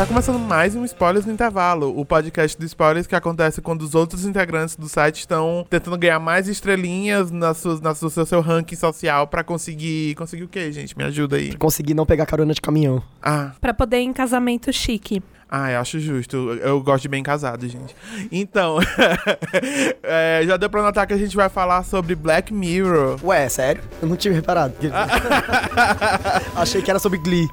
Tá começando mais um Spoilers no Intervalo, o podcast de spoilers que acontece quando os outros integrantes do site estão tentando ganhar mais estrelinhas na sua, na sua, seu, seu ranking social pra conseguir. Conseguir o quê, gente? Me ajuda aí. Conseguir não pegar carona de caminhão. Ah, Pra poder ir em casamento chique. Ah, eu acho justo. Eu gosto de bem casado, gente. Então, é, já deu pra notar que a gente vai falar sobre Black Mirror. Ué, sério? Eu não tinha reparado. Achei que era sobre Glee.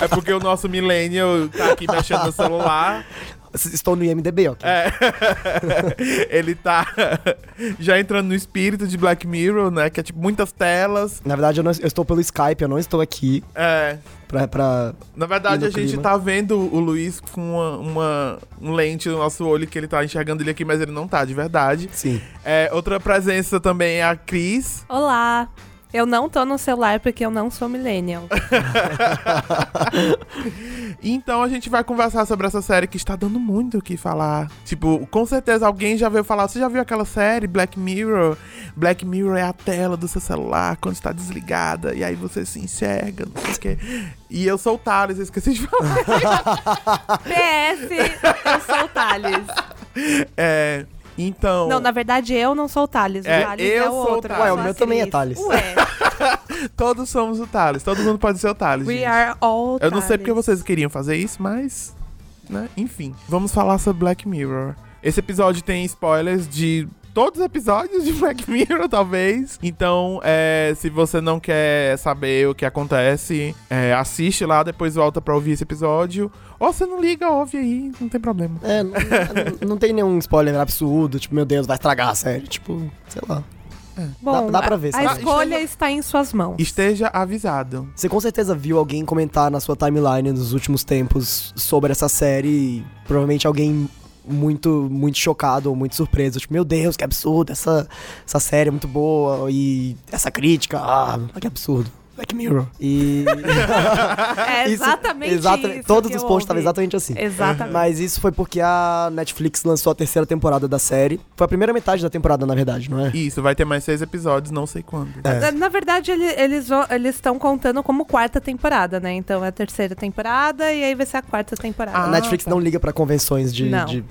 é porque o nosso millennial tá aqui mexendo no celular. Estou no IMDB, ok? É. Ele tá já entrando no espírito de Black Mirror, né? Que é tipo muitas telas. Na verdade, eu, não- eu estou pelo Skype, eu não estou aqui É. pra... pra... Na verdade, a no gente clima? tá vendo o Luiz com uma, uma um lente no nosso olho que ele tá enxergando ele aqui, mas ele não tá, de verdade. Sim. É, outra presença também é a Cris. Olá! Eu não tô no celular porque eu não sou millennial. Então a gente vai conversar sobre essa série que está dando muito o que falar. Tipo, com certeza alguém já veio falar. Você já viu aquela série Black Mirror? Black Mirror é a tela do seu celular quando está desligada e aí você se enxerga, não sei o quê. E eu sou o Thales, eu esqueci de falar. PS, eu sou o Thales. É, então. Não, na verdade eu não sou o Thales. É, o Thales eu é o sou outro. Thales. Ué, eu o meu também é. Thales. Ué, Todos somos o Thales, todo mundo pode ser o Thales. we gente. are all Eu não sei porque vocês queriam fazer isso, mas. Né? Enfim, vamos falar sobre Black Mirror. Esse episódio tem spoilers de todos os episódios de Black Mirror, talvez. Então, é, se você não quer saber o que acontece, é, assiste lá, depois volta pra ouvir esse episódio. Ou você não liga, ouve aí, não tem problema. É, não, não- não tem nenhum spoiler absurdo, tipo, meu Deus, vai estragar a série. Tipo, sei lá. Bom, Dá- dá pra a- ver, A, sabe? escolha Esteja- está em suas mãos. Esteja avisado. Você com certeza viu alguém comentar na sua timeline nos últimos tempos sobre essa série. e Provavelmente alguém muito, muito chocado muito surpreso. Tipo, meu Deus, que absurdo, essa, essa série é muito boa. E essa crítica, ah, que absurdo. Black Mirror. E. É Isso- exatamente exatamente, isso Todos que os posts estavam exatamente assim. Exatamente. Mas isso foi porque a Netflix lançou a terceira temporada da série. Foi a primeira metade da temporada, na verdade, não é? Isso, vai ter mais seis episódios, não sei quando. É. Na verdade, ele- eles estão contando como quarta temporada, né? Então é a terceira temporada e aí vai ser a quarta temporada. A Ah, Netflix tá. não liga pra convenções de, Não. de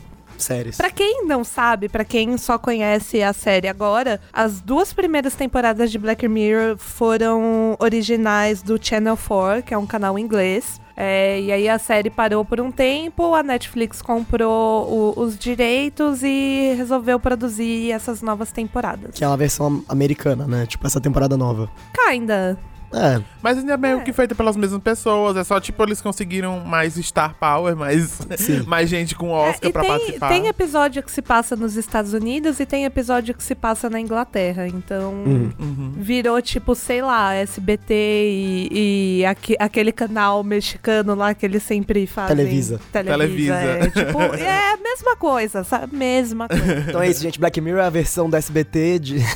séries. Pra quem não sabe, pra quem só conhece a série agora, as duas primeiras temporadas de Black Mirror foram originais do Channel 4, que é um canal inglês. É, e aí a série parou por um tempo, a Netflix comprou o- os direitos e resolveu produzir essas novas temporadas. Que é uma versão americana, né? Tipo, essa temporada nova. Kinda. É, Mas ainda é meio É. que feita pelas mesmas pessoas. É só tipo, eles conseguiram mais Star Power, mais, mais gente com É, Oscar e pra tem, participar. tem episódio que se passa nos Estados Unidos e tem episódio que se passa na Inglaterra. Então. Uhum. Uhum. Virou, tipo, sei lá, SBT e, e aque- aquele canal mexicano lá que eles sempre fazem. Televisa. Televisa. Televisa. É, tipo, é a mesma coisa, sabe? Mesma coisa. Então é isso, gente. Black Mirror é a versão do SBT de.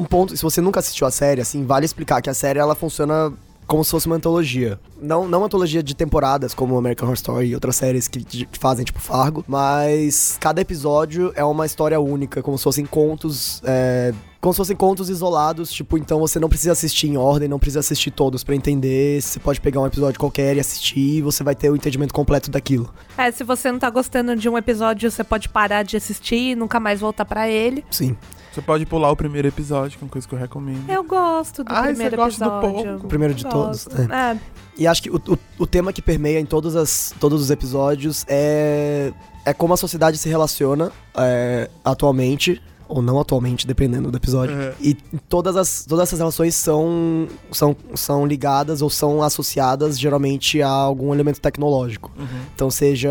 um ponto, se você nunca assistiu a série, assim, vale explicar que a série ela funciona como se fosse uma antologia. Não, não uma antologia de temporadas, como American Horror Story e outras séries que, que fazem, tipo, Fargo, mas cada episódio é uma história única, como se fossem contos. é, como se fossem contos isolados, tipo, então você não precisa assistir em ordem, não precisa assistir todos pra entender. Você pode pegar um episódio qualquer e assistir e você vai ter o entendimento completo daquilo. É, se você não tá gostando de um episódio, você pode parar de assistir e nunca mais voltar pra ele. Sim. Você pode pular o primeiro episódio, que é uma coisa que eu recomendo. Eu gosto do Ah, você primeiro gosta do episódio. pouco? O primeiro de Gosto. todos. É. É. E acho que o, o, o tema que permeia em todos, as, todos os episódios é, é como a sociedade se relaciona é, atualmente, ou não atualmente, dependendo do episódio. Uhum. E todas, as, todas essas relações são, são, são ligadas ou são associadas geralmente a algum elemento tecnológico. Uhum. Então, seja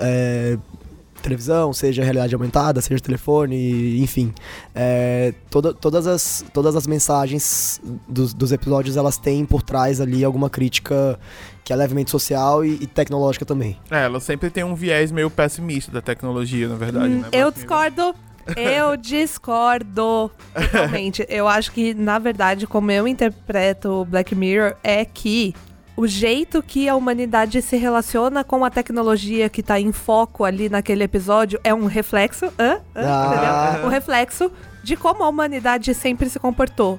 é, televisão, seja realidade aumentada, seja telefone, enfim. É, toda, todas, as, todas as mensagens dos, dos episódios, elas têm por trás ali alguma crítica que é levemente social e, e tecnológica também. É, ela sempre tem um viés meio pessimista da tecnologia, na verdade, Hum, né? eu Mirror. discordo. Eu discordo totalmente. Eu acho que, na verdade, como eu interpreto Black Mirror, é que o jeito que a humanidade se relaciona com a tecnologia que tá em foco ali naquele episódio é um reflexo. Hã? Hã? Ah. Um reflexo de como a humanidade sempre se comportou.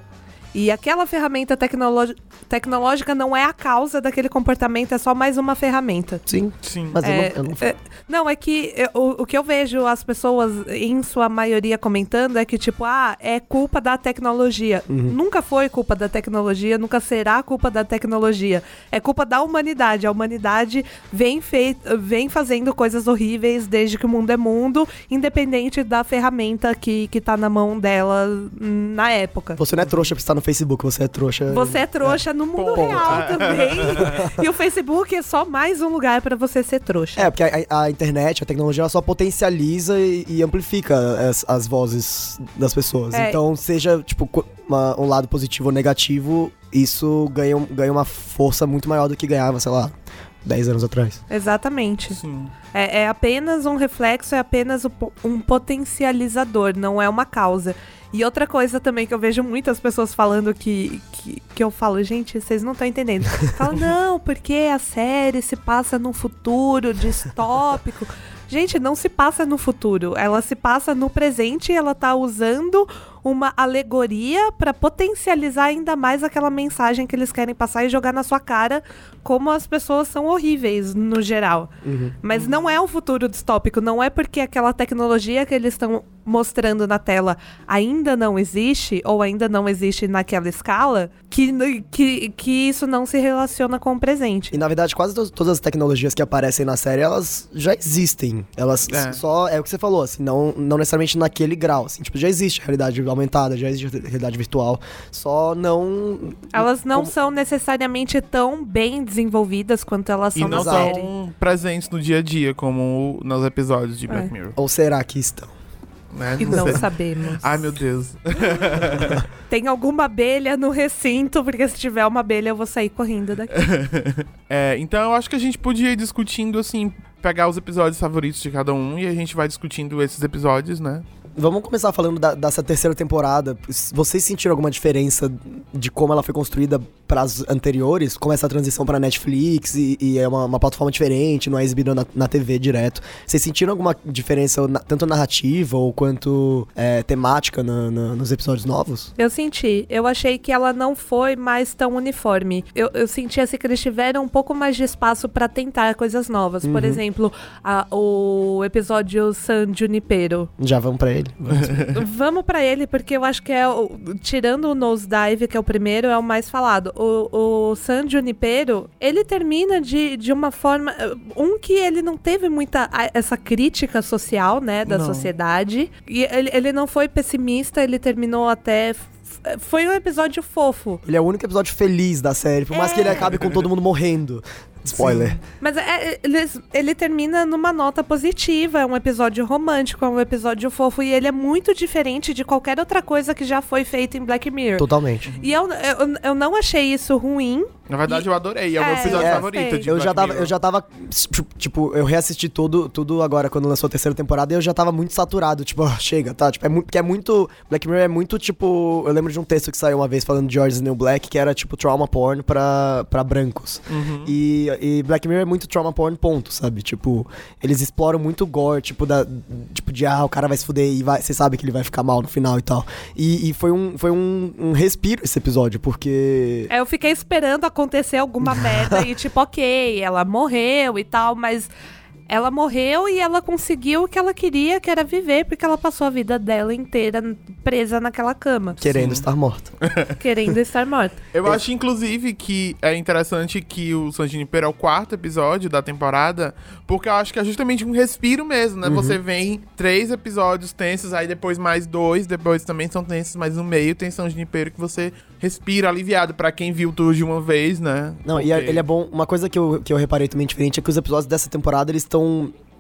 E aquela ferramenta tecnológica não é a causa daquele comportamento, é só mais uma ferramenta. Sim, Sim. mas eu É, não, eu não é, não, é que eu- o, o que eu vejo as pessoas, em sua maioria, comentando é que, tipo, ah, é culpa da tecnologia. Nunca foi culpa da tecnologia, nunca será culpa da tecnologia. É culpa da humanidade. A humanidade vem, fei vem fazendo coisas horríveis desde que o mundo é mundo, independente da ferramenta que, que tá na mão dela hum, na época. Você não é trouxa por estar no Facebook, você é trouxa. Você é trouxa no mundo Ponto. real também. e o Facebook é só mais um lugar pra você ser trouxa. É, porque a, a internet, a tecnologia, ela só potencializa e, e amplifica as, as vozes das pessoas. É. Então, seja, tipo, uma- um lado positivo ou negativo, isso ganha, ganha uma força muito maior do que ganhava, sei lá, 10 anos atrás. Exatamente. Sim. É, é apenas um reflexo, é apenas um potencializador, não é uma causa. E outra coisa também que eu vejo muitas pessoas falando que, que, que eu falo, gente, vocês não estão entendendo. Fala, não, porque a série se passa num futuro distópico. Gente, não se passa no futuro, ela se passa no presente e ela tá usando uma alegoria para potencializar ainda mais aquela mensagem que eles querem passar e jogar na sua cara como as pessoas são horríveis no geral. Mas não é um futuro distópico, não é porque aquela tecnologia que eles estão mostrando na tela ainda não existe ou ainda não existe naquela escala que, que, que isso não se relaciona com o presente. E na verdade, quase to- todas as tecnologias que aparecem na série, elas já existem. Elas É. só, é o que você falou, assim, não, não necessariamente naquele grau. Assim, tipo, já existe realidade aumentada, já existe realidade virtual. Só não. Elas não como- são necessariamente tão bem desenvolvidas quanto elas E são não na série. são presentes no dia a dia, como nos episódios de Black É. Mirror. Ou será que estão? Né? E não sei. sabemos. Ai, meu Deus. Tem alguma abelha no recinto, porque se tiver uma abelha eu vou sair correndo daqui. É, então eu acho que a gente podia ir discutindo, assim, pegar os episódios favoritos de cada um e a gente vai discutindo esses episódios, né? Vamos começar falando da- dessa terceira temporada. Vocês sentiram alguma diferença de como ela foi construída para as anteriores? Como essa transição para Netflix e, e é uma, uma plataforma diferente, não é exibida na, na TV direto. Vocês sentiram alguma diferença, tanto narrativa ou quanto é, temática na- na- nos episódios novos? Eu senti. Eu achei que ela não foi mais tão uniforme. Eu, eu senti assim que eles tiveram um pouco mais de espaço pra tentar coisas novas. Por exemplo, a- o episódio San Junipero. Já vamos para ele? Vamos pra ele, porque eu acho que é. o- tirando o Nosedive, que é o primeiro, é o mais falado. O, o San Junipero, ele termina de, de uma forma. Um que ele não teve muita. essa crítica social, né, da Não. sociedade. E ele, ele não foi pessimista, ele terminou até. Foi um episódio fofo. Ele é o único episódio feliz da série, por mais que ele É. acabe com todo mundo morrendo. Spoiler. Mas é- ele, ele termina numa nota positiva. É um episódio romântico, é um episódio fofo. E ele é muito diferente de qualquer outra coisa que já foi feita em Black Mirror. Totalmente. E eu, eu, eu não achei isso ruim. Na verdade, E- eu adorei. É o meu É, episódio é, favorito de Eu Black já, tava, Mirror. eu já tava. Tipo, eu reassisti tudo, tudo agora quando lançou a terceira temporada e eu já tava muito saturado. Tipo, ah, chega, tá? Tipo, é muito, porque é muito. Black Mirror é muito, tipo. Eu lembro de um texto que saiu uma vez falando de the New Black, que era, tipo, trauma porn pra, pra brancos. Uhum. E, e Black Mirror é muito trauma porn, ponto, sabe? Tipo, eles exploram muito gore, tipo, da, tipo de, ah, o cara vai se fuder e você sabe que ele vai ficar mal no final e tal. E, e foi, um, foi um, um respiro esse episódio, porque. É, Eu fiquei esperando acontecer alguma merda e tipo, ok, ela morreu e tal, mas ela morreu e ela conseguiu o que ela queria, que era viver, porque ela passou a vida dela inteira presa naquela cama, Querendo Sim. estar morta. querendo estar morta. Eu acho, inclusive, que é interessante que o San Junipero é o quarto episódio da temporada, porque eu acho que é justamente um respiro mesmo, né? Você vem três episódios tensos, aí depois mais dois, depois também são tensos, mas no meio tem San Junipero que você respira aliviado pra quem viu tudo de uma vez, né? Não, e é- Porque- ele é bom. Uma coisa que eu, que eu reparei também diferente é que os episódios dessa temporada eles estão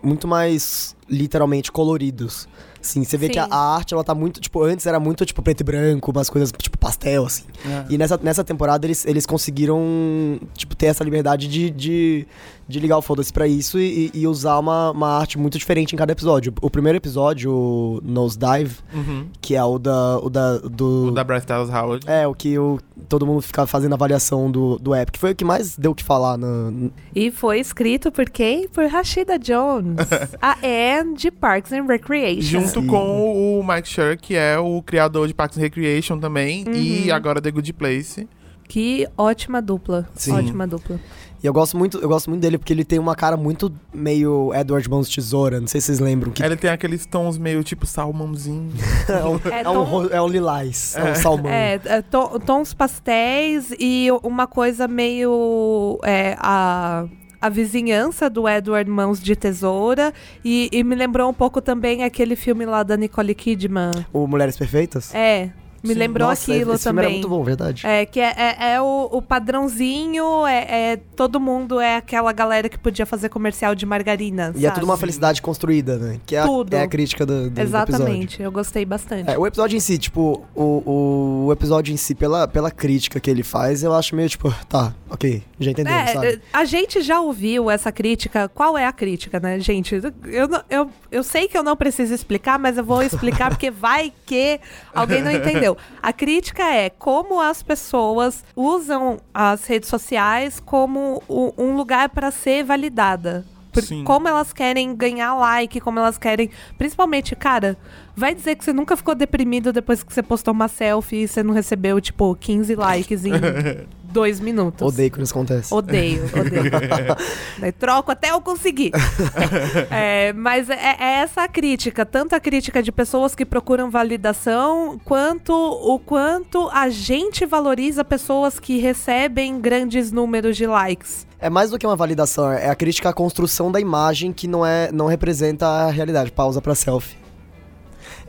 muito mais literalmente coloridos. Sim, você vê Sim. que a, a arte, ela tá muito, tipo, antes era muito, tipo, preto e branco, umas coisas, tipo, pastel, assim. É. E nessa, nessa temporada eles, eles conseguiram, tipo, ter essa liberdade de, de, de ligar o foda-se pra isso e, e usar uma, uma arte muito diferente em cada episódio. O primeiro episódio, o Nosedive, Uhum. que é o da, o da, do... O da Bryce Dallas Howard. É, o que o, todo mundo ficava fazendo avaliação do, do app, que foi o que mais deu o que falar na, E foi escrito por quem? Por Rashida Jones, a Anne de Parks and Recreation. Junto Sim. com o Mike Schur, que é o criador de Parks and Recreation também. E Uhum. agora The Good Place. Que ótima dupla. Sim. Ótima dupla. E eu gosto muito, eu gosto muito dele porque ele tem uma cara muito meio Edward Mãos de Tesoura, não sei se vocês lembram. Que Ele tem aqueles tons meio tipo salmãozinho. é, um, É é, um, tom- é um lilás, é, um salmão. É, é, to- tons pastéis e uma coisa meio. é, a, a vizinhança do Edward Mãos de Tesoura. E, e me lembrou um pouco também aquele filme lá da Nicole Kidman. O Mulheres Perfeitas? É, me Sim. lembrou Nossa, aquilo esse filme também. era muito bom, verdade. É, que é, é, é o, o padrãozinho, é, é- todo mundo é aquela galera que podia fazer comercial de margarina. E é sabe? tudo uma felicidade construída, né? Que é a, Tudo. é a crítica do, do, do episódio. Exatamente, eu gostei bastante. É, o episódio em si, tipo, o, o episódio em si, pela, pela crítica que ele faz, eu acho meio tipo, tá, ok, já entendemos, É, sabe? a gente já ouviu essa crítica. Qual é a crítica, né, gente? Eu, eu, eu sei que eu não preciso explicar, mas eu vou explicar porque vai que alguém não entendeu. A crítica é como as pessoas usam as redes sociais como um lugar para ser validada. Como elas querem ganhar like, como elas querem. Principalmente, cara, vai dizer que você nunca ficou deprimido depois que você postou uma selfie e você não recebeu, tipo, 15 likes em dois minutos. Odeio quando isso acontece. Odeio, odeio. Daí troco até eu conseguir. É, mas é, é essa a crítica, tanto a crítica de pessoas que procuram validação, quanto o quanto a gente valoriza pessoas que recebem grandes números de likes. É mais do que uma validação, é a crítica à construção da imagem que não, é, não representa a realidade. Pausa pra selfie.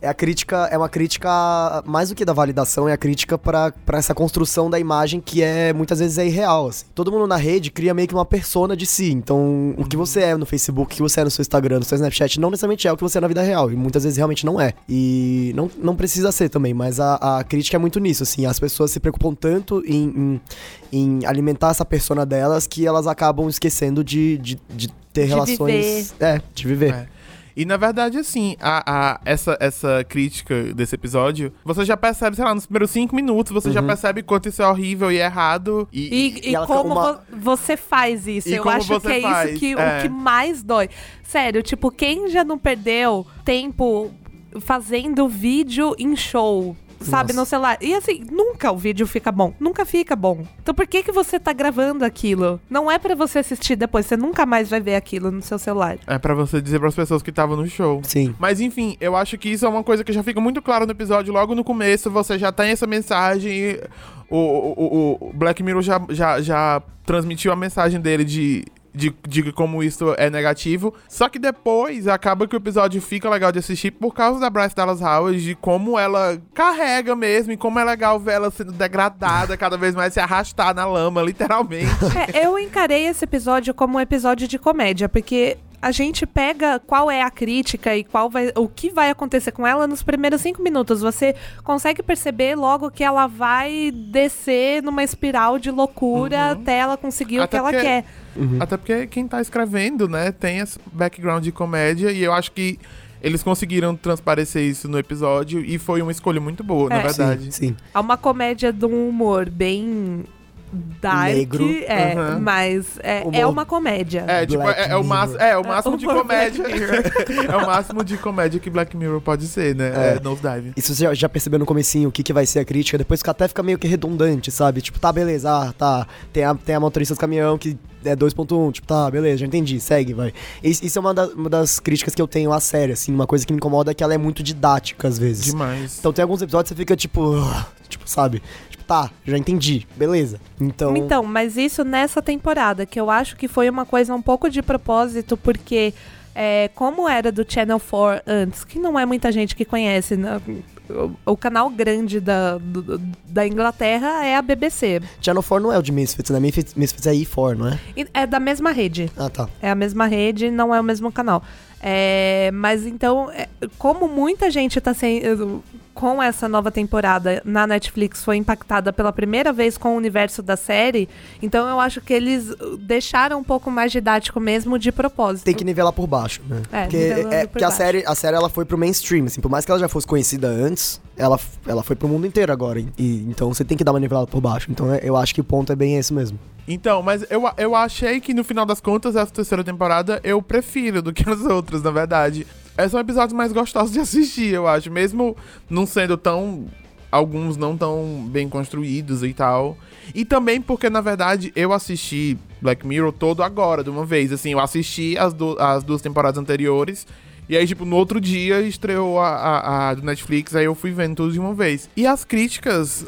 É a crítica, é uma crítica, mais do que da validação, é a crítica pra pra essa construção da imagem que é muitas vezes é irreal. assim. Todo mundo na rede cria meio que uma persona de si. Então, o que você é no Facebook, o que você é no seu Instagram, no seu Snapchat, não necessariamente é o que você é na vida real. E muitas vezes realmente não é. E não, não precisa ser também, mas a, a crítica é muito nisso, assim. As pessoas se preocupam tanto em, em, em alimentar essa persona delas que elas acabam esquecendo de, de, de ter De relações. É, de viver. É. E na verdade, assim, a, a- essa, essa crítica desse episódio, você já percebe, sei lá, nos primeiros cinco minutos, você já percebe quanto isso é horrível e errado. E, E, e e como uma- vo- você faz isso? E Eu acho que é faz, isso que é. o que mais dói. Sério, tipo, quem já não perdeu tempo fazendo vídeo em show? Sabe, Nossa. no celular. E assim, nunca o vídeo fica bom. Nunca fica bom. Então por que que você tá gravando aquilo? Não é pra você assistir depois. Você nunca mais vai ver aquilo no seu celular. é pra você dizer pras pessoas que estavam no show. Sim. Mas enfim, eu acho que isso é uma coisa que já fica muito claro no episódio. Logo no começo, você já tem essa mensagem. O, o, o- o Black Mirror já, já, já transmitiu a mensagem dele de. De, de como isso é negativo. Só que depois acaba que o episódio fica legal de assistir por causa da Bryce Dallas Howard, de como ela carrega mesmo, e como é legal ver ela sendo degradada, cada vez mais se arrastar na lama, literalmente. É, eu encarei esse episódio como um episódio de comédia, porque a gente pega qual é a crítica e qual vai, o que vai acontecer com ela nos primeiros cinco minutos. Você consegue perceber logo que ela vai descer numa espiral de loucura até ela conseguir o Até que ela porque- quer. Até porque quem tá escrevendo, né, tem esse background de comédia e eu acho que eles conseguiram transparecer isso no episódio e foi uma escolha muito boa, na É. verdade. Sim, sim. É uma comédia de um humor bem dark, Negro. é, Uhum. mas é, Humor. é uma comédia. É, tipo, é, é o máximo, é, o máximo de comédia. É o máximo de comédia que Black Mirror pode ser, né? É, É. Nosedive. Isso você já, já percebeu no comecinho o que, que vai ser a crítica, depois fica- até fica meio que redundante, sabe? Tipo, tá, beleza, ah, tá. Tem a, tem a motorista do caminhão que é 2.1, tipo, tá, beleza, já entendi, segue, vai. Isso, isso é uma, da- uma das críticas que eu tenho à série, assim, uma coisa que me incomoda é que ela é muito didática às vezes. Demais. Então tem alguns episódios que você fica tipo, "Ugh", tipo, sabe? Tipo, tá, já entendi, beleza. Então, Então, mas isso nessa temporada, que eu acho que foi uma coisa um pouco de propósito, porque é, como era do Channel 4 antes, que não é muita gente que conhece, né? O, o canal grande da, do- da Inglaterra é a BBC. Channel 4 não é o de Misfits, né? Misfits, Misfits é E4, não é? É da mesma rede. Ah, tá. É a mesma rede, não é o mesmo canal. É, mas então, é, como muita gente tá sendo. Com essa nova temporada na Netflix foi impactada pela primeira vez com o universo da série, então eu acho que eles deixaram um pouco mais didático mesmo de propósito. Tem que nivelar por baixo, né? É, porque é, por porque a série, a série ela foi pro mainstream, assim, por mais que ela já fosse conhecida antes, ela, ela foi pro mundo inteiro agora. E, e- então você tem que dar uma nivelada por baixo. Então é- eu acho que o ponto é bem esse mesmo. Então, mas eu, eu achei que no final das contas, essa terceira temporada eu prefiro do que as outras, na verdade. É, são episódios mais gostosos de assistir, eu acho. Mesmo não sendo tão. Alguns não tão bem construídos e tal. E também porque, na verdade, eu assisti Black Mirror todo agora, de uma vez. Assim, eu assisti as, du- as duas temporadas anteriores. E aí, tipo, no outro dia estreou a, a, a do Netflix, aí eu fui vendo tudo de uma vez. E as críticas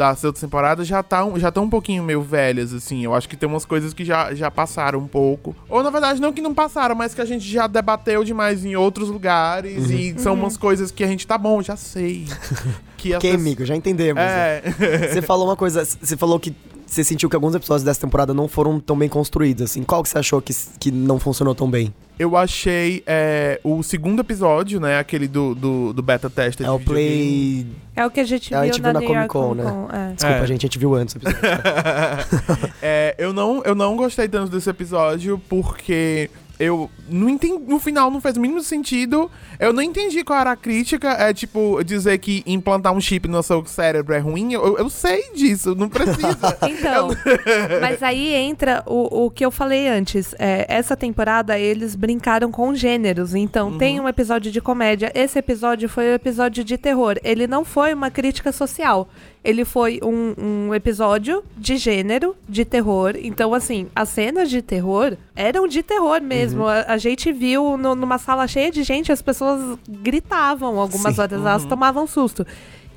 das outras temporadas já estão já tão um pouquinho meio velhas, assim. Eu acho que tem umas coisas que já, já passaram um pouco. Ou, na verdade, não que não passaram, mas que a gente já debateu demais em outros lugares. E são umas coisas que a gente, tá bom, já sei. Que Ok, pessoas- amigo, já entendemos. né? É. Você falou uma coisa, você falou que você sentiu que alguns episódios dessa temporada não foram tão bem construídos, assim. Qual que você achou que, que não funcionou tão bem? Eu achei é, o segundo episódio, né? Aquele do, do, do beta tester. É o. Play... É o que a gente É, a viu gente na, viu na York Comic Con, Comic Con, é. Desculpa, É. gente, a gente viu antes o episódio. É, eu, não, eu não gostei tanto desse episódio porque eu não entendi, no final não fez o mínimo sentido. Eu não entendi qual era a crítica. É tipo dizer que implantar um chip no seu cérebro é ruim. Eu, eu sei disso, não precisa. Então, mas aí entra o, o que eu falei antes. É, essa temporada eles brincaram com gêneros. Então, tem um episódio de comédia. Esse episódio foi um episódio de terror. Ele não foi uma crítica social. Ele foi um, um episódio de gênero, de terror. Então, assim, as cenas de terror eram de terror mesmo. A, a gente viu no- numa sala cheia de gente, as pessoas gritavam algumas Sim. horas, elas tomavam susto.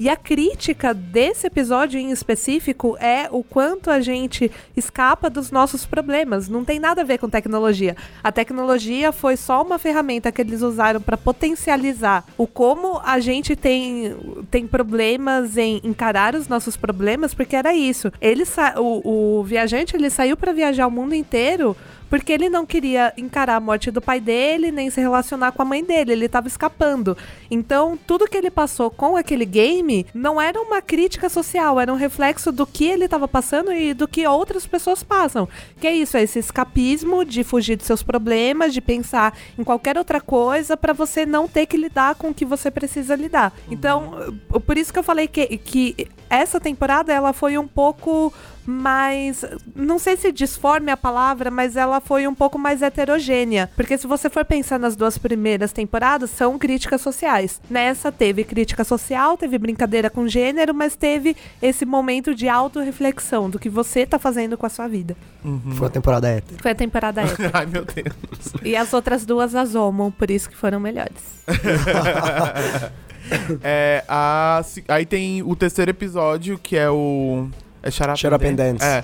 E a crítica desse episódio em específico é o quanto a gente escapa dos nossos problemas. Não tem nada a ver com tecnologia. A tecnologia foi só uma ferramenta que eles usaram para potencializar o como a gente tem, tem problemas em encarar os nossos problemas, porque era isso. Ele o, o viajante ele saiu para viajar o mundo inteiro porque ele não queria encarar a morte do pai dele, nem se relacionar com a mãe dele. Ele estava escapando. Então, tudo que ele passou com aquele game não era uma crítica social, era um reflexo do que ele estava passando e do que outras pessoas passam. Que é isso, é esse escapismo de fugir dos seus problemas, de pensar em qualquer outra coisa para você não ter que lidar com o que você precisa lidar. Então, uh, por isso que eu falei que, que essa temporada ela foi um pouco mais. Não sei se disforme a palavra, mas ela foi um pouco mais heterogênea. Porque se você for pensar nas duas primeiras temporadas, são críticas sociais. Nessa teve crítica social, teve brincadeira com gênero, mas teve esse momento de autorreflexão do que você tá fazendo com a sua vida. Foi a temporada hétero. Foi a temporada hétero. Ai, meu Deus. e as outras duas as Homo, por isso que foram melhores. É, a, aí tem o terceiro episódio, que é o. É Shut Up, Shut Up and Dance. É.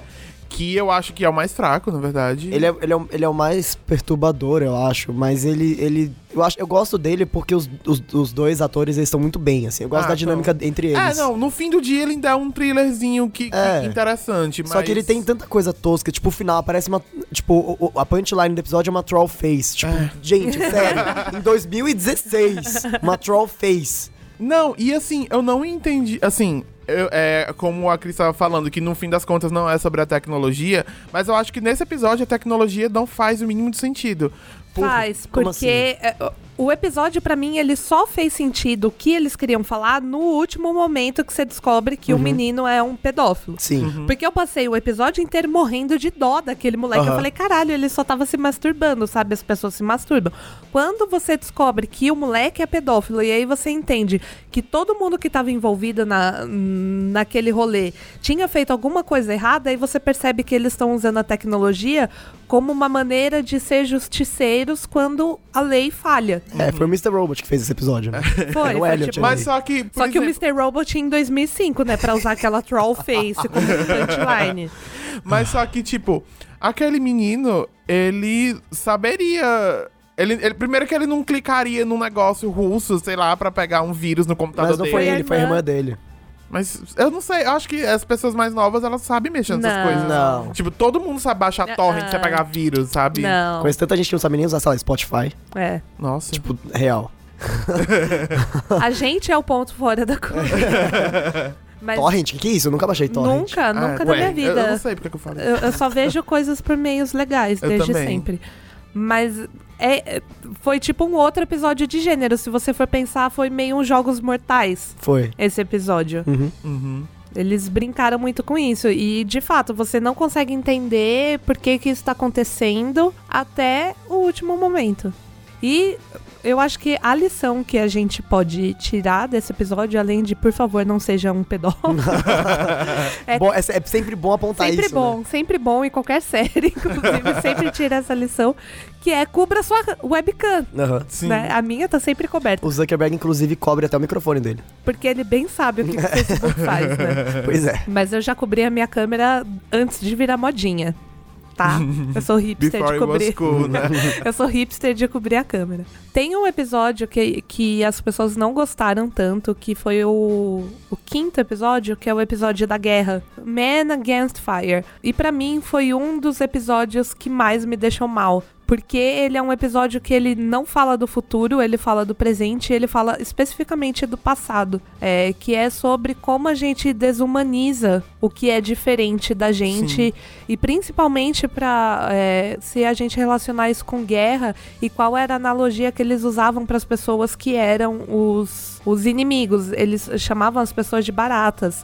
Que eu acho que é o mais fraco, na verdade. Ele é, ele, é, o- ele é o mais perturbador, eu acho, mas ele. ele eu, acho, eu gosto dele porque os, os, os dois atores eles estão muito bem, assim. Eu gosto Ah, da dinâmica entre eles. É, não, no fim do dia ele ainda é um thrillerzinho que, que É. interessante, mas... Só que ele tem tanta coisa tosca, tipo, o final aparece uma. Tipo, o- o- a punchline do episódio é uma troll face. Tipo, É. gente, sério, em 2016, uma troll face. Não, e assim, eu não entendi. Assim, eu- é como a Cris estava falando, que no fim das contas não é sobre a tecnologia, mas eu acho que nesse episódio a tecnologia não faz o mínimo de sentido. Por- Faz, como porque é, o episódio, pra mim, ele só fez sentido o que eles queriam falar no último momento que você descobre que o menino é um pedófilo. Sim. Porque eu passei o episódio inteiro morrendo de dó daquele moleque. Eu Aham. falei, caralho, ele só tava se masturbando, sabe? As pessoas se masturbam. Quando você descobre que o moleque é pedófilo, e aí você entende que todo mundo que tava envolvido na, naquele rolê tinha feito alguma coisa errada, aí você percebe que eles estão usando a tecnologia como uma maneira de ser justiceiros quando a lei falha. É, foi o Mr. Robot que fez esse episódio, né? Foi, Era o foi Elliot tipo- Mas só que, por Só que o exemplo, Mr. Robot em 2005, né? Pra usar aquela troll face como punchline. mas só que, tipo, aquele menino, ele saberia. Ele, ele- primeiro que ele não clicaria num negócio russo, sei lá, pra pegar um vírus no computador Mas não dele. foi ele, foi a irmã dele. Mas eu não sei, eu acho que as pessoas mais novas, elas sabem mexer nessas Não. coisas. Não. Tipo, todo mundo sabe baixar Ah, torrent ah. pra pegar vírus, sabe? Não. Conheço tanta gente que não sabe nem usar, sei lá, Spotify. É. Nossa. Tipo, real. A gente é o ponto fora da curva. Mas Torrent? Que que é isso? Eu nunca baixei Torrent. nunca, nunca Ah, na ué, minha vida. Eu, eu não sei porque que eu falei. Eu, eu só vejo coisas por meios legais, Eu desde também. sempre. Mas é, é- foi tipo um outro episódio de gênero. Se você for pensar, foi meio um Jogos Mortais Foi. esse episódio. Uhum. Uhum. Eles brincaram muito com isso. E, de fato, você não consegue entender por que, que isso tá acontecendo até o último momento. E eu acho que a lição que a gente pode tirar desse episódio, além de, por favor, não seja um pedófilo. É- Bom, é, é sempre bom apontar sempre isso. bom, né? sempre bom em qualquer série, inclusive, sempre tira essa lição, que é cubra sua webcam. Sim. Né? A minha tá sempre coberta, O Zuckerberg, inclusive, cobre até o microfone dele. porque ele bem sabe o que, que o Facebook faz, né? Pois é. Mas eu já cobri a minha câmera antes de virar modinha. Tá? Eu sou hipster de cobrir. cool, né? Eu sou hipster de cobrir a câmera. Tem um episódio que, que as pessoas não gostaram tanto, que foi o, o quinto episódio, que é o episódio da guerra. Man Against Fire. E pra mim foi um dos episódios que mais me deixou mal. Porque ele é um episódio que ele não fala do futuro, ele fala do presente, ele fala especificamente do passado. É, que é sobre como a gente desumaniza o que é diferente da gente. E principalmente pra é, se a gente relacionar isso com guerra e qual era a analogia que eles usavam para as pessoas que eram os, os inimigos. Eles chamavam as pessoas de baratas.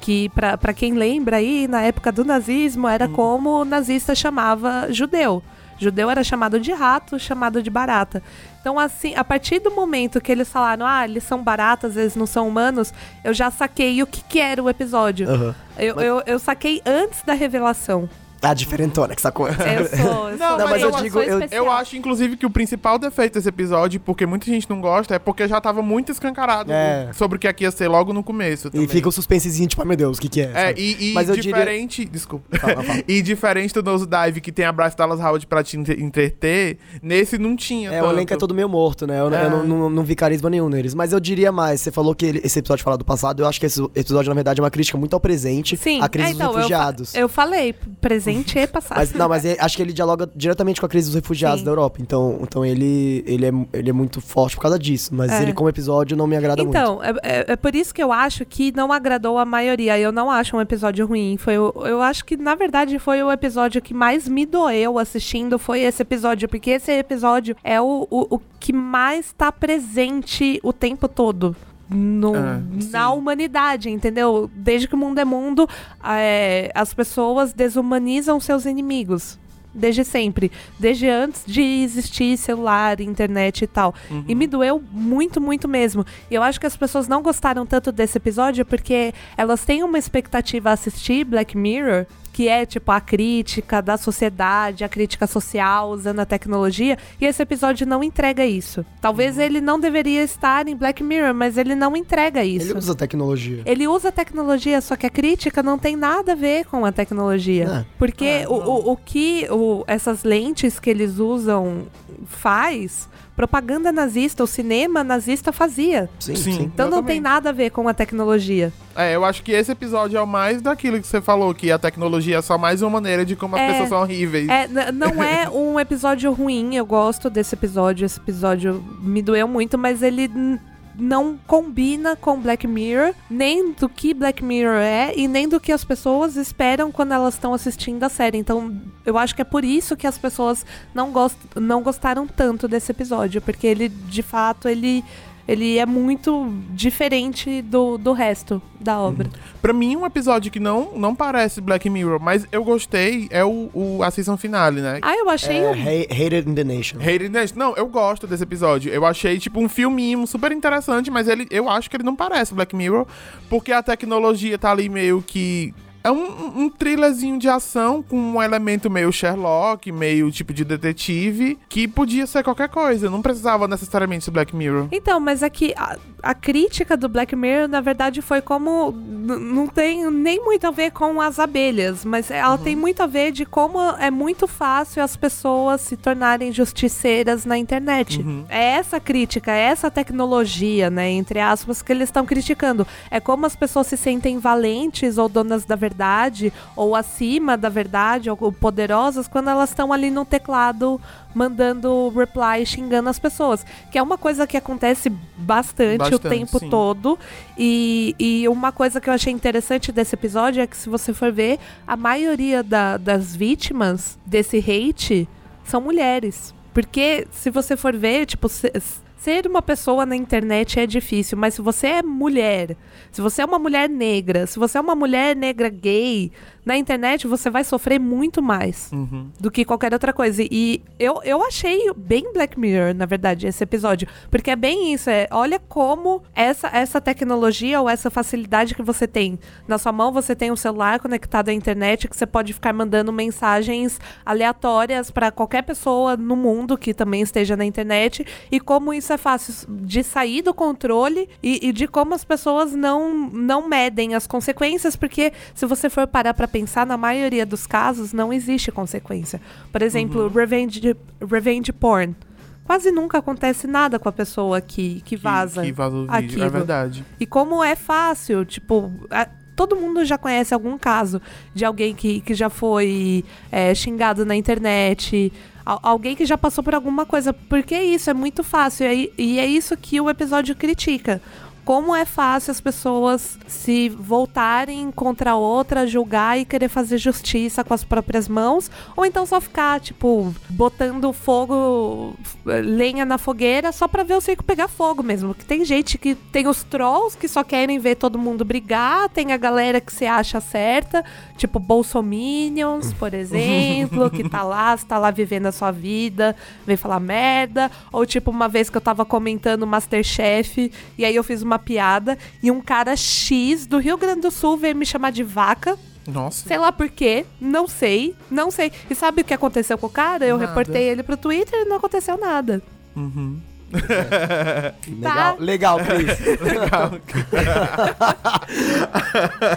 Que, pra quem lembra aí, na época do nazismo, era como o nazista chamava judeu. Judeu era chamado de rato, chamado de barata. Então, assim, a partir do momento que eles falaram, ah, eles são baratas, eles não são humanos, eu já saquei o que, que era o episódio. Aham. Eu, eu, eu saquei antes da revelação. A diferentona que sacou. Eu sou. Eu Não, sou não, mas eu sou digo, eu-. Eu acho, inclusive, que o principal defeito desse episódio, porque muita gente não gosta, é porque já tava muito escancarado É. sobre o que aqui ia ser logo no começo. E também. fica o suspensezinho, tipo, ai meu Deus, o que que é? É, sabe? e, e Mas eu diria- diferente. Desculpa. Fala, fala. e diferente do Nose Dive, que tem a Bryce Dallas Howard pra te entre- entreter, nesse não tinha. É, o elenco é todo meio morto, né? Eu, É. eu não, não- não vi carisma nenhum neles. Mas eu diria mais, você falou que ele- esse episódio fala do passado, eu acho que esse episódio, na verdade, é uma crítica muito ao presente, Sim, à crise é, então, dos refugiados. Eu, fa- eu falei, presente e passado. Mas, não, mas é- acho que ele dialoga diretamente com a crise dos refugiados Sim. da Europa. Então, então ele, ele, é, ele é muito forte por causa disso. Mas É. ele, como episódio, não me agrada muito. Então, é, é- é por isso que eu acho que não agradou a maioria. Eu não acho um episódio ruim. Foi o- eu acho que, na verdade, foi o episódio que mais me doeu assistindo. Foi esse episódio. Porque esse episódio é o, o, o que mais tá presente o tempo todo. No- Ah, na humanidade, entendeu? Desde que o mundo é mundo, é, as pessoas desumanizam seus inimigos. Desde sempre. Desde antes de existir celular, internet e tal. E me doeu muito, muito mesmo. E eu acho que as pessoas não gostaram tanto desse episódio porque elas têm uma expectativa a assistir Black Mirror, que é tipo a crítica da sociedade, a crítica social usando a tecnologia, e esse episódio não entrega isso. Talvez ele não deveria estar em Black Mirror, mas ele não entrega isso. Ele usa tecnologia. Ele usa tecnologia, só que a crítica não tem nada a ver com a tecnologia. É. Porque É, o, o, o que o- essas lentes que eles usam faz, propaganda nazista, o cinema nazista fazia. Sim, Sim. sim. Então não tem nada a ver com a tecnologia. É, eu acho que esse episódio é o mais daquilo que você falou, que a tecnologia é só mais uma maneira de como as É. pessoas são horríveis. É, não é um episódio ruim, eu gosto desse episódio. Esse episódio me doeu muito, mas ele não combina com Black Mirror, nem do que Black Mirror é e nem do que as pessoas esperam quando elas estão assistindo a série. Então, eu acho que é por isso que as pessoas não, gost não gostaram tanto desse episódio, porque ele, de fato, ele, ele é muito diferente do, do resto da obra. Pra mim, um episódio que não, não parece Black Mirror, mas eu gostei, é o, o a season finale, né? Ah, eu achei É, um Ha- Hated in the Nation. Hated Nation. Não, eu gosto desse episódio. Eu achei, tipo, um filminho super interessante, mas ele, eu acho que ele não parece Black Mirror, porque a tecnologia tá ali meio que. É um, um thrillerzinho de ação com um elemento meio Sherlock, meio tipo de detetive, que podia ser qualquer coisa. Não precisava necessariamente ser Black Mirror. Então, mas aqui a, a crítica do Black Mirror, na verdade, foi como. Não tem nem muito a ver com as abelhas, mas ela tem muito a ver de como é muito fácil as pessoas se tornarem justiceiras na internet. É essa crítica, é essa tecnologia, né, entre aspas, que eles estão criticando. É como as pessoas se sentem valentes ou donas da verdade, ou acima da verdade, ou poderosas, quando elas estão ali no teclado mandando reply xingando as pessoas. Que é uma coisa que acontece bastante, o Bastante, tempo sim. todo. E, e uma coisa que eu achei interessante desse episódio é que, se você for ver, a maioria da- das vítimas desse hate são mulheres. Porque, se você for ver, tipo, ser uma pessoa na internet é difícil, mas se você é mulher, se você é uma mulher negra, se você é uma mulher negra gay, na internet você vai sofrer muito mais Uhum. do que qualquer outra coisa. E eu, eu achei bem Black Mirror, na verdade, esse episódio. Porque é bem isso, é, olha como essa, essa tecnologia ou essa facilidade que você tem. Na sua mão você tem um celular conectado à internet que você pode ficar mandando mensagens aleatórias para qualquer pessoa no mundo que também esteja na internet. E como isso é fácil de sair do controle e, e de como as pessoas não, não medem as consequências, porque se você for parar pra pensar, na maioria dos casos não existe consequência. Por exemplo, revenge, revenge porn. Quase nunca acontece nada com a pessoa que, que Que- vaza. Que, vaza o vídeo. aquilo. É verdade. E como é fácil, tipo, a- todo mundo já conhece algum caso de alguém que, que já foi é, xingado na internet, alguém que já passou por alguma coisa. Porque é isso, é muito fácil. E, e é isso que o episódio critica. Como é fácil as pessoas se voltarem contra a outra, julgar e querer fazer justiça com as próprias mãos, ou então só ficar, tipo, botando fogo, lenha na fogueira só pra ver o circo pegar fogo mesmo. Que tem gente que tem os trolls que só querem ver todo mundo brigar, tem a galera que se acha certa, tipo Bolsominions, por exemplo, que tá lá, está lá vivendo a sua vida, vem falar merda, ou tipo uma vez que eu tava comentando Masterchef e aí eu fiz uma piada e um cara X do Rio Grande do Sul veio me chamar de vaca. Nossa. Sei lá por quê, não sei, não sei. E sabe o que aconteceu com o cara? Eu Nada. reportei ele pro Twitter e não aconteceu nada. Uhum. Legal, legal, Cris. Legal.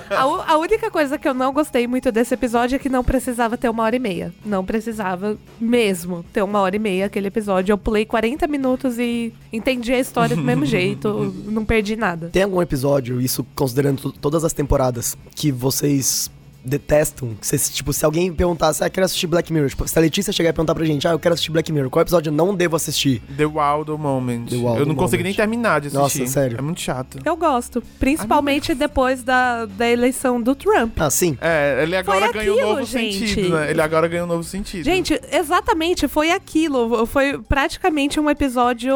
A, a única coisa que eu não gostei muito desse episódio é que não precisava ter uma hora e meia. Não precisava mesmo ter uma hora e meia aquele episódio. Eu pulei 40 minutos e entendi a história do mesmo jeito. Não perdi nada. Tem algum episódio, isso considerando to- todas as temporadas, que vocês detestam? Que vocês, tipo, se alguém perguntasse, ah, eu quero assistir Black Mirror. Tipo, se a Letícia chegar e perguntar pra gente, ah, eu quero assistir Black Mirror, qual episódio eu não devo assistir? The Wild Moment. The Wild eu não consegui nem terminar de assistir. Nossa, sério? É muito chato. Eu gosto. Principalmente depois da, da eleição do Trump. Ah, sim. É, ele agora Foi ganhou um aquilo, novo gente. sentido, né? Ele agora ganhou um novo sentido. Gente, exatamente, foi aquilo. Foi praticamente um episódio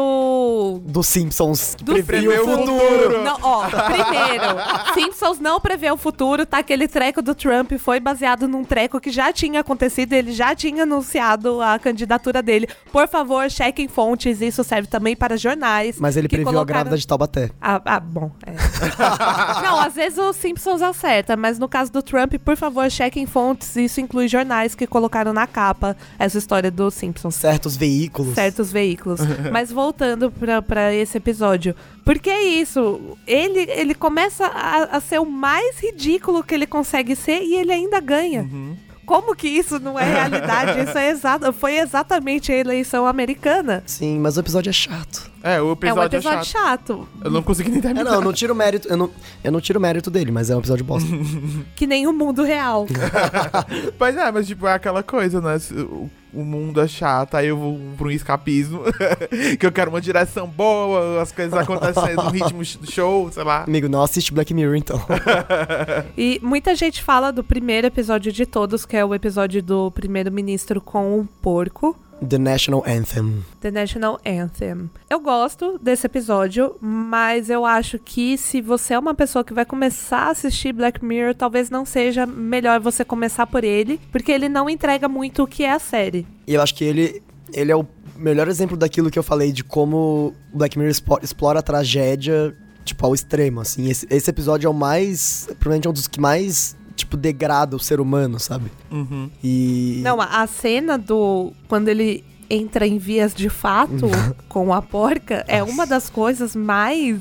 Dos Simpsons. Do o Simpsons. futuro. Não, ó, primeiro, Simpsons não prevê o futuro, tá? Aquele treco do Trump foi baseado num treco que já tinha acontecido, ele já tinha anunciado a candidatura dele. Por favor, chequem fontes, isso serve também para jornais. Mas ele que previu a colocaram- grávida de Taubaté. Ah, ah, bom. é. não, às vezes o Simpsons acerta, mas no caso do Trump, por favor, chequem fontes. Isso inclui jornais que colocaram na capa essa história do Simpsons Certos veículos. certos veículos. Mas voltando pra esse episódio. Porque é isso. Ele, ele começa a, a ser o mais ridículo que ele consegue ser e ele ainda ganha. Como que isso não é realidade? Isso é exato, foi exatamente a eleição americana. Sim, mas o episódio é chato. É, o É um episódio é, episódio chato. chato. Eu não consegui nem É, terminar. não, eu não tiro mérito. Eu não, eu não tiro mérito dele, mas é um episódio bosta. Que nem o mundo real. Mas é, mas tipo, é aquela coisa, né? O, o mundo é chato, aí eu vou pra um escapismo. que eu quero uma direção boa, as coisas acontecendo no ritmo do show, sei lá. Amigo, não assiste Black Mirror, então. E muita gente fala do primeiro episódio de todos, que é o episódio do primeiro-ministro com um porco. The National Anthem. The National Anthem. Eu gosto desse episódio, mas eu acho que se você é uma pessoa que vai começar a assistir Black Mirror, talvez não seja melhor você começar por ele, porque ele não entrega muito o que é a série. E eu acho que ele, ele é o melhor exemplo daquilo que eu falei de como Black Mirror explora a tragédia, tipo, ao extremo, assim. Esse, esse episódio é o mais, provavelmente é um dos que mais, tipo, degrada o ser humano, sabe? Uhum. E... Não, a cena do. Quando ele entra em vias de fato com a porca é uma das coisas mais.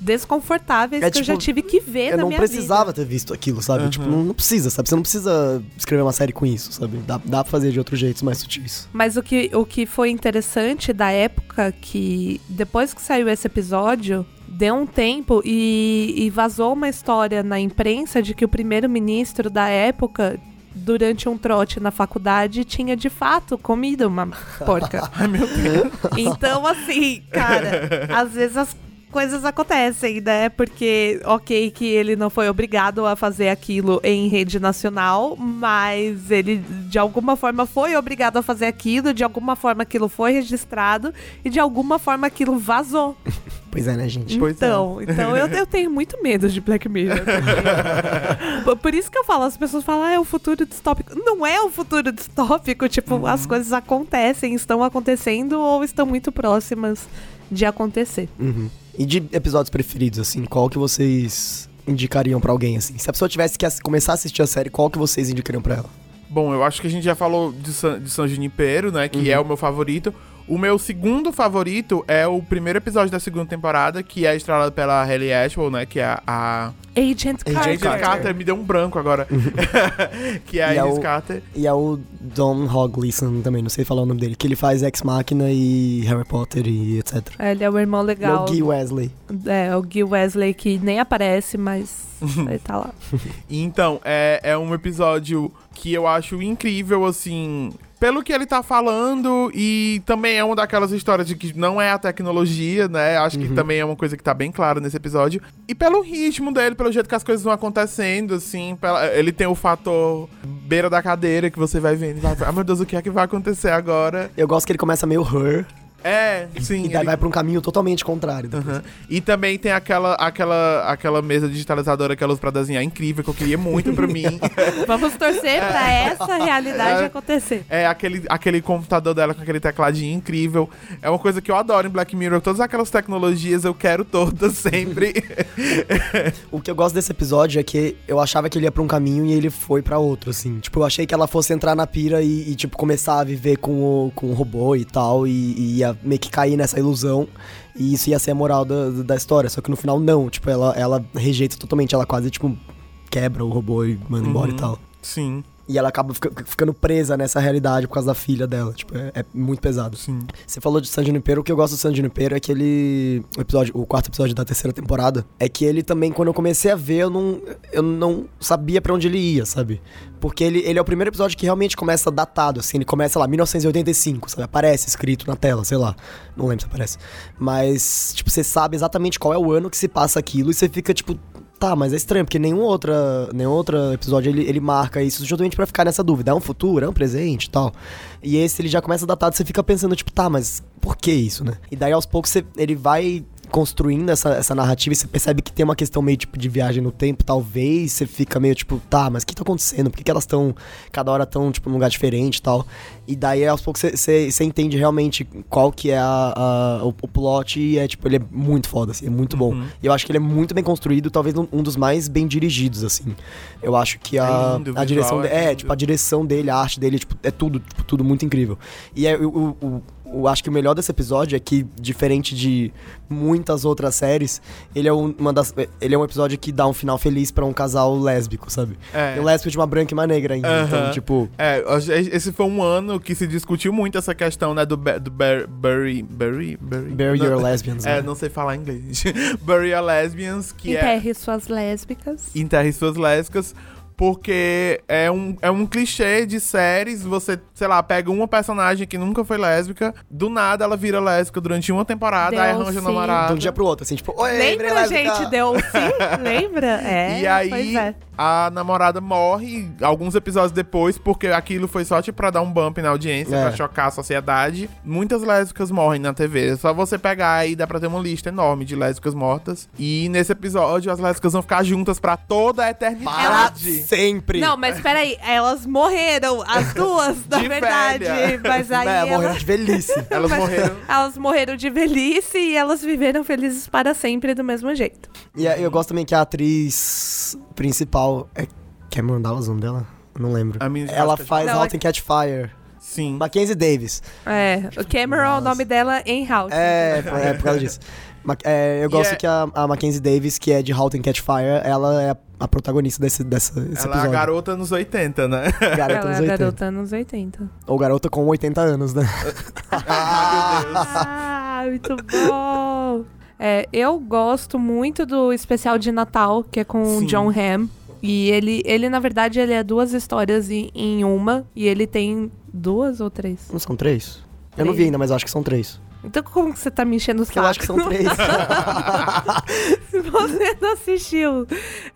desconfortáveis É, que eu já tipo, tive que ver Eu na não minha precisava vida. ter visto aquilo, sabe? Tipo, não, não precisa, sabe? Você não precisa escrever uma série com isso, sabe? Dá, dá pra fazer de outros jeitos mais sutis. Mas o que, o que foi interessante da época, que depois que saiu esse episódio, deu um tempo e, e vazou uma história na imprensa de que o primeiro-ministro da época, durante um trote na faculdade, tinha de fato comido uma porca. Ai, meu Deus. Então, assim, cara, às vezes as coisas acontecem, né? Porque, ok, que ele não foi obrigado a fazer aquilo em rede nacional, mas ele, de alguma forma, foi obrigado a fazer aquilo, de alguma forma aquilo foi registrado e de alguma forma aquilo vazou. Pois é, né, gente? Pois é. então, então eu, eu tenho muito medo de Black Mirror. Por isso que eu falo, as pessoas falam, ah, é o futuro distópico. Não é o futuro distópico, tipo, Uhum. as coisas acontecem, estão acontecendo ou estão muito próximas de acontecer. Uhum. E de episódios preferidos, assim, qual que vocês indicariam pra alguém, assim? Se a pessoa tivesse que começar a assistir a série, qual que vocês indicariam pra ela? Bom, eu acho que a gente já falou de San, de San Junipero, né? Que Uhum. é o meu favorito. O meu segundo favorito é o primeiro episódio da segunda temporada, que é estrelado pela Hayley Ashwell, né? Que é a... Agent Carter. Agent Agent Carter. Me deu um branco agora. que é a E é Iris o- Carter. E é o Don Hogleason também, não sei falar o nome dele, que ele faz Ex Machina e Harry Potter e etc. Ele é o irmão Ele é legal. o Guy Wesley. É, o Gil Wesley que nem aparece, mas ele tá lá. Então, é, é um episódio que eu acho incrível, assim, pelo que ele tá falando, e também é uma daquelas histórias de que não é a tecnologia, né? Acho que também é uma coisa que tá bem clara nesse episódio. E pelo ritmo dele, pelo jeito que as coisas vão acontecendo, assim, pela- ele tem o fator beira da cadeira que você vai vendo. e Vai, ah, meu Deus, o que é que vai acontecer agora? Eu gosto que ele começa meio her, É, sim. e daí ele- vai pra um caminho totalmente contrário. Aham. E também tem aquela, aquela, aquela mesa digitalizadora que ela usa pra desenhar incrível, que eu queria muito pra mim. Vamos torcer pra essa realidade É. acontecer. É aquele, aquele computador dela com aquele tecladinho incrível. É uma coisa que eu adoro em Black Mirror. Todas aquelas tecnologias eu quero todas sempre. O que eu gosto desse episódio é que eu achava que ele ia pra um caminho e ele foi pra outro, assim. Tipo, eu achei que ela fosse entrar na pira e, e, tipo, começar a viver com o, com o robô e tal, e, e ia meio que cair nessa ilusão. E isso ia ser a moral da, da história. Só que no final, não. Tipo, ela, ela rejeita totalmente. Ela quase, tipo, quebra o robô e manda embora Uhum. e tal. Sim, E ela acaba fica- ficando presa nessa realidade por causa da filha dela. Tipo, é, é muito pesado. sim. Você falou de San Junipero, o que eu gosto do San Junipero é que ele. O episódio, o quarto episódio da terceira temporada. É que ele também, quando eu comecei a ver, eu não, eu não sabia pra onde ele ia, sabe? Porque ele, ele é o primeiro episódio que realmente começa datado, assim. Ele começa lá, 1985, sabe? Aparece escrito na tela, sei lá. Não lembro se aparece. Mas, tipo, você sabe exatamente qual é o ano que se passa aquilo e você fica, tipo. Tá, mas é estranho, porque nenhum, outra, nenhum outro episódio ele, ele marca isso justamente pra ficar nessa dúvida. É um futuro, é um presente e tal. E esse ele já começa datado, você fica pensando, tipo, tá, mas por que isso, né? E daí aos poucos você- ele vai construindo essa, essa narrativa e você percebe que tem uma questão meio tipo de viagem no tempo, talvez você fica meio tipo, tá, mas o que tá acontecendo? Por que, que elas estão, cada hora estão tipo num lugar diferente e tal? E daí aos poucos você- você você entende realmente qual que é a, a- o, o plot e é tipo, ele é muito foda, assim, é muito bom. E eu acho que ele é muito bem construído, talvez um, dos mais bem dirigidos, assim. Eu acho que a, É lindo, a direção de- é é, tipo, a direção dele, a arte dele, tipo, é tudo, tipo, tudo muito incrível. E é, o, o- o- acho que o melhor desse episódio é que, diferente de muitas outras séries, ele é, um, uma das, ele é um episódio que dá um final feliz pra um casal lésbico, sabe? É. Um lésbico de uma branca e uma negra ainda. Então, tipo. É, esse foi um ano que se discutiu muito essa questão, né, do, Be- do Ber- Bury... Bury? Bury? Bury Não- Your Lesbians. É, né? não sei falar inglês. Bury Your Lesbians, que é... Enterre suas lésbicas. Enterre suas lésbicas, porque é um, é um clichê de séries. Você, sei lá, pega uma personagem que nunca foi lésbica, do nada ela vira lésbica durante uma temporada, aí arranja sim. namorada. De um dia pro outro, assim, tipo, oi, Lembra, lésbica. gente? Deu sim? Lembra? É. E aí, Pois é. a namorada morre alguns episódios depois, porque aquilo foi só tipo pra dar um bump na audiência, É. pra chocar a sociedade. Muitas lésbicas morrem na TV. É só você pegar e dá pra ter uma lista enorme de lésbicas mortas. E nesse episódio, as lésbicas vão ficar juntas pra toda a eternidade. Sempre. Não, mas peraí, elas morreram, as duas, na De verdade. velha. Mas aí é, morreram elas, de velhice. Elas morreram. elas morreram de velhice e elas viveram felizes para sempre do mesmo jeito. E eu gosto também que a atriz principal é Cameron Dallas, o nome dela? Não lembro. A minha Ela faz Não, Halt and Catch Fire. Sim. Mackenzie Davis. É, o Cameron é o nome dela em House. É, é por causa disso. É, eu gosto é- que a, a Mackenzie Davis, que é de Halt and Catch Fire, ela é a, a protagonista desse, desse, desse Ela é a episódio. garota nos 80, né? Garota Ela nos é a 80. garota nos 80. Ou garota com 80 anos, né? Ai, meu Deus. Ah, muito bom! É, eu gosto muito do especial de Natal, que é com Sim. o John Hamm. E ele, ele, na verdade, ele é duas histórias em, em uma. E ele tem duas ou três? Não são três? Eu não vi ainda, mas acho que são três. Então como que você tá me enchendo os Porque eu acho que são três. Se você não assistiu.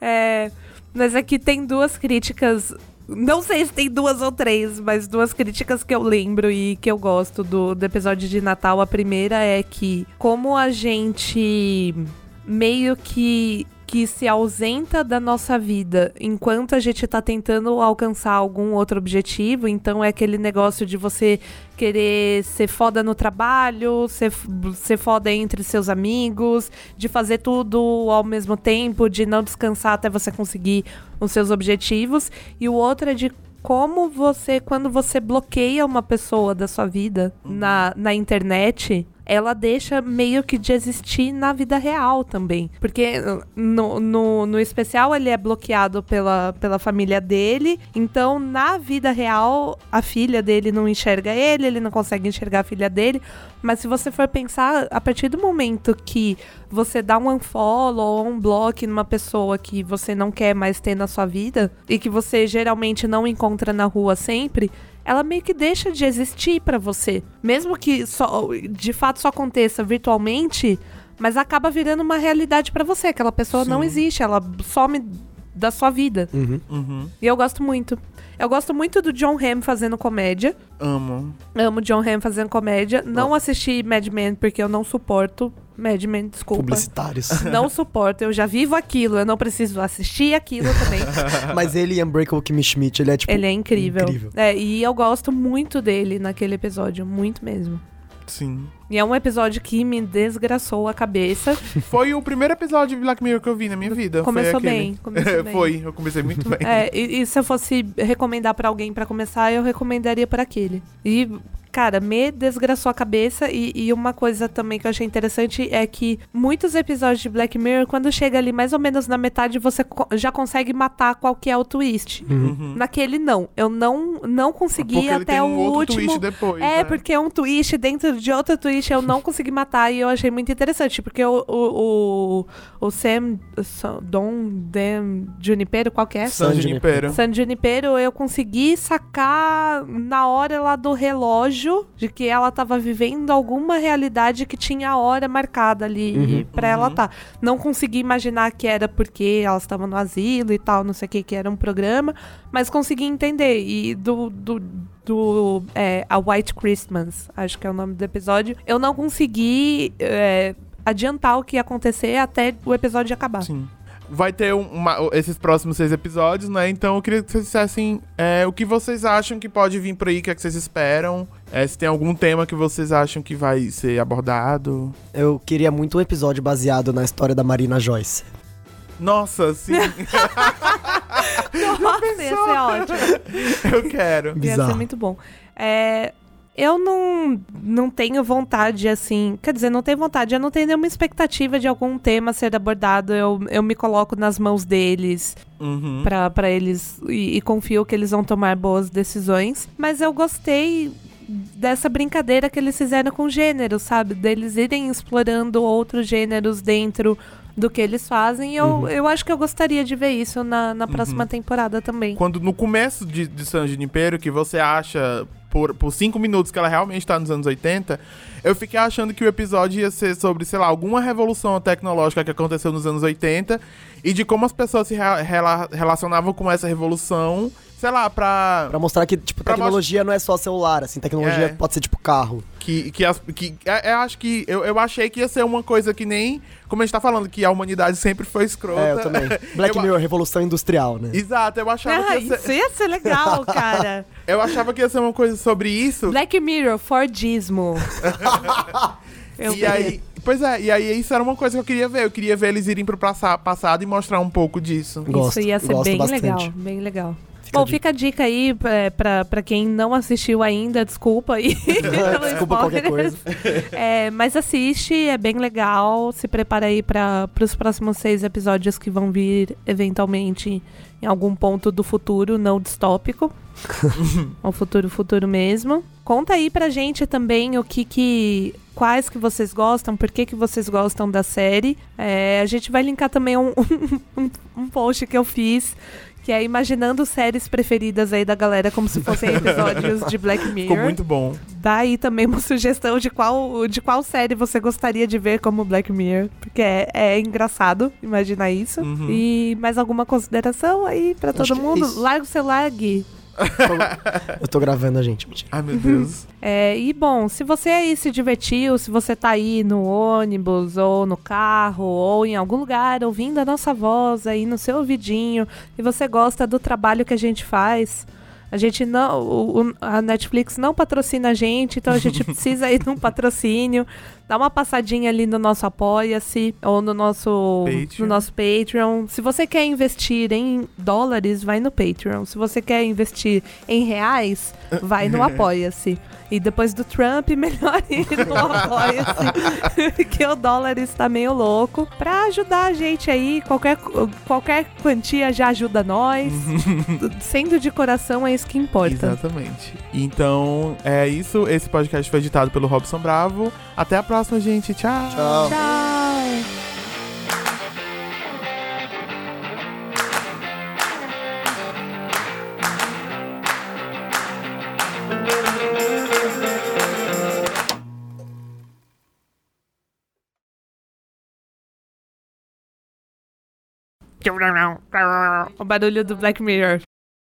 É, mas aqui tem duas críticas. Não sei se tem duas ou três, mas duas críticas que eu lembro e que eu gosto do, do episódio de Natal. A primeira é que, como a gente meio que que se ausenta da nossa vida enquanto a gente tá tentando alcançar algum outro objetivo, então é aquele negócio de você querer ser foda no trabalho, ser, ser foda entre seus amigos, de fazer tudo ao mesmo tempo, de não descansar até você conseguir os seus objetivos. E o outro é de como você, quando você bloqueia uma pessoa da sua vida na, na internet, ela deixa meio que de existir na vida real também. Porque no, no, no especial ele é bloqueado pela, pela família dele, então na vida real a filha dele não enxerga ele, ele não consegue enxergar a filha dele. Mas se você for pensar, a partir do momento que você dá um unfollow ou um block numa pessoa que você não quer mais ter na sua vida e que você geralmente não encontra na rua sempre, ela meio que deixa de existir pra você. Mesmo que só, de fato só aconteça virtualmente, mas acaba virando uma realidade pra você. Aquela pessoa não Sim. existe, ela some da sua vida. Uhum. Uhum. E eu gosto muito. Eu gosto muito do John Hamm fazendo comédia. Amo. Amo John Hamm fazendo comédia. Não assisti Mad Men porque eu não suporto Mad Men, desculpa. Publicitários. Não suporto, eu já vivo aquilo, eu não preciso assistir aquilo também. Mas ele e Unbreakable Kimmy Schmidt, ele é tipo. Ele é incrível. incrível. É, e eu gosto muito dele naquele episódio, muito mesmo. Sim. E é um episódio que me desgraçou a cabeça. Foi o primeiro episódio de Black Mirror que eu vi na minha vida. Começou bem, começou bem. Foi, eu comecei muito bem. É, e, e se eu fosse recomendar pra alguém pra começar, eu recomendaria por aquele. E, cara, me desgraçou a cabeça. E, e uma coisa também que eu achei interessante é que muitos episódios de Black Mirror, quando chega ali mais ou menos na metade, você co- já consegue matar qual que é o twist. Uhum. Naquele não. Eu não, não consegui Porque ele até tem o um outro último. twist depois. É, né? porque é um twist dentro de outro twist eu não consegui matar e eu achei muito interessante. Porque o, o, o, o Sam, Dom Dem Junipero, qual que é? San San Junipero. San Junipero, eu consegui sacar na hora lá do relógio de que ela tava vivendo alguma realidade que tinha a hora marcada ali Uhum. pra ela Uhum. tá. Não consegui imaginar que era porque elas estavam no asilo e tal, não sei o que, que era um programa, mas consegui entender. E do. do do é, A White Christmas, acho que é o nome do episódio. Eu não consegui é, adiantar o que ia acontecer até o episódio acabar. Sim. Vai ter um- uma- esses próximos seis episódios, né? Então eu queria que vocês dissessem é, o que vocês acham que pode vir por aí, o que, é que vocês esperam. É, se tem algum tema que vocês acham que vai ser abordado. Eu queria muito um episódio baseado na história da Marina Joyce. Nossa, sim, Nossa, ia ser ótimo. eu quero. Ia ser Bizarro. muito bom. É, eu não, não tenho vontade, assim. Quer dizer, não tenho vontade, eu não tenho nenhuma expectativa de algum tema ser abordado. Eu, eu me coloco nas mãos deles Uhum. pra pra eles e, e confio que eles vão tomar boas decisões. Mas eu gostei dessa brincadeira que eles fizeram com gêneros, sabe? Deles irem explorando outros gêneros dentro do que eles fazem. Eu, eu acho que eu gostaria de ver isso na, na próxima temporada também. Quando no começo de, de San Junipero, que você acha por, por cinco minutos que ela realmente tá nos anos 80, eu fiquei achando que o episódio ia ser sobre, sei lá, alguma revolução tecnológica que aconteceu nos anos 80 e de como as pessoas se rela- rela- relacionavam com essa revolução, sei lá, pra. Pra mostrar que, tipo, Pra tecnologia não é só celular, assim, tecnologia É. pode ser tipo carro. Que, que, as, que é- eu acho que. Eu, eu achei que ia ser uma coisa que nem. Como a gente tá falando, que a humanidade sempre foi escrota. É, eu também. Black Eu- Mirror, Revolução Industrial, né? Exato, eu achava, Ah, que ia isso ser, ia ser legal, cara. eu achava que ia ser uma coisa sobre isso. Black Mirror, Fordismo. Eu e aí, pois é, e aí isso era uma coisa que eu queria ver. Eu queria ver eles irem pro passa- passado e mostrar um pouco disso. Gosto, Isso ia ser gosto bem bastante. legal, bem legal. Fica Bom, a fica a dica aí é, pra, pra quem não assistiu ainda, desculpa aí. Desculpa qualquer spoiler. É, mas assiste, é bem legal. Se prepara aí para os próximos seis episódios que vão vir eventualmente em algum ponto do futuro, não distópico. o futuro, futuro mesmo. Conta aí pra gente também o que que. Quais que vocês gostam, por que, que vocês gostam da série. É, a gente vai linkar também um, um, um post que eu fiz. Que é imaginando séries preferidas aí da galera como se fossem episódios de Black Mirror. Ficou muito bom. Dá aí também uma sugestão de qual, de qual série você gostaria de ver como Black Mirror. Porque é, é engraçado imaginar isso. Uhum. E mais alguma consideração aí pra Acho todo é mundo? isso. Larga o celular, Gui. Eu tô gravando a gente, mentira. Ai, meu Deus. É, e bom, se você aí se divertiu, se você tá aí no ônibus, ou no carro, ou em algum lugar ouvindo a nossa voz aí no seu ouvidinho, e você gosta do trabalho que a gente faz, a gente não. o- a Netflix não patrocina a gente, então a gente precisa aí de um patrocínio. Dá uma passadinha ali no nosso Apoia-se ou no nosso, Patreon. no nosso Patreon. Se você quer investir em dólares, vai no Patreon. Se você quer investir em reais, vai no Apoia-se. E depois do Trump, melhor ir no Apoia-se. que o dólar está meio louco. Pra ajudar a gente aí, qualquer, qualquer quantia já ajuda nós. Sendo de coração, é isso que importa. Exatamente. Então, é isso. Esse podcast foi editado pelo Robson Bravo. Até a próxima, gente. Tchau. Tchau. Tchau! O barulho do Black Mirror.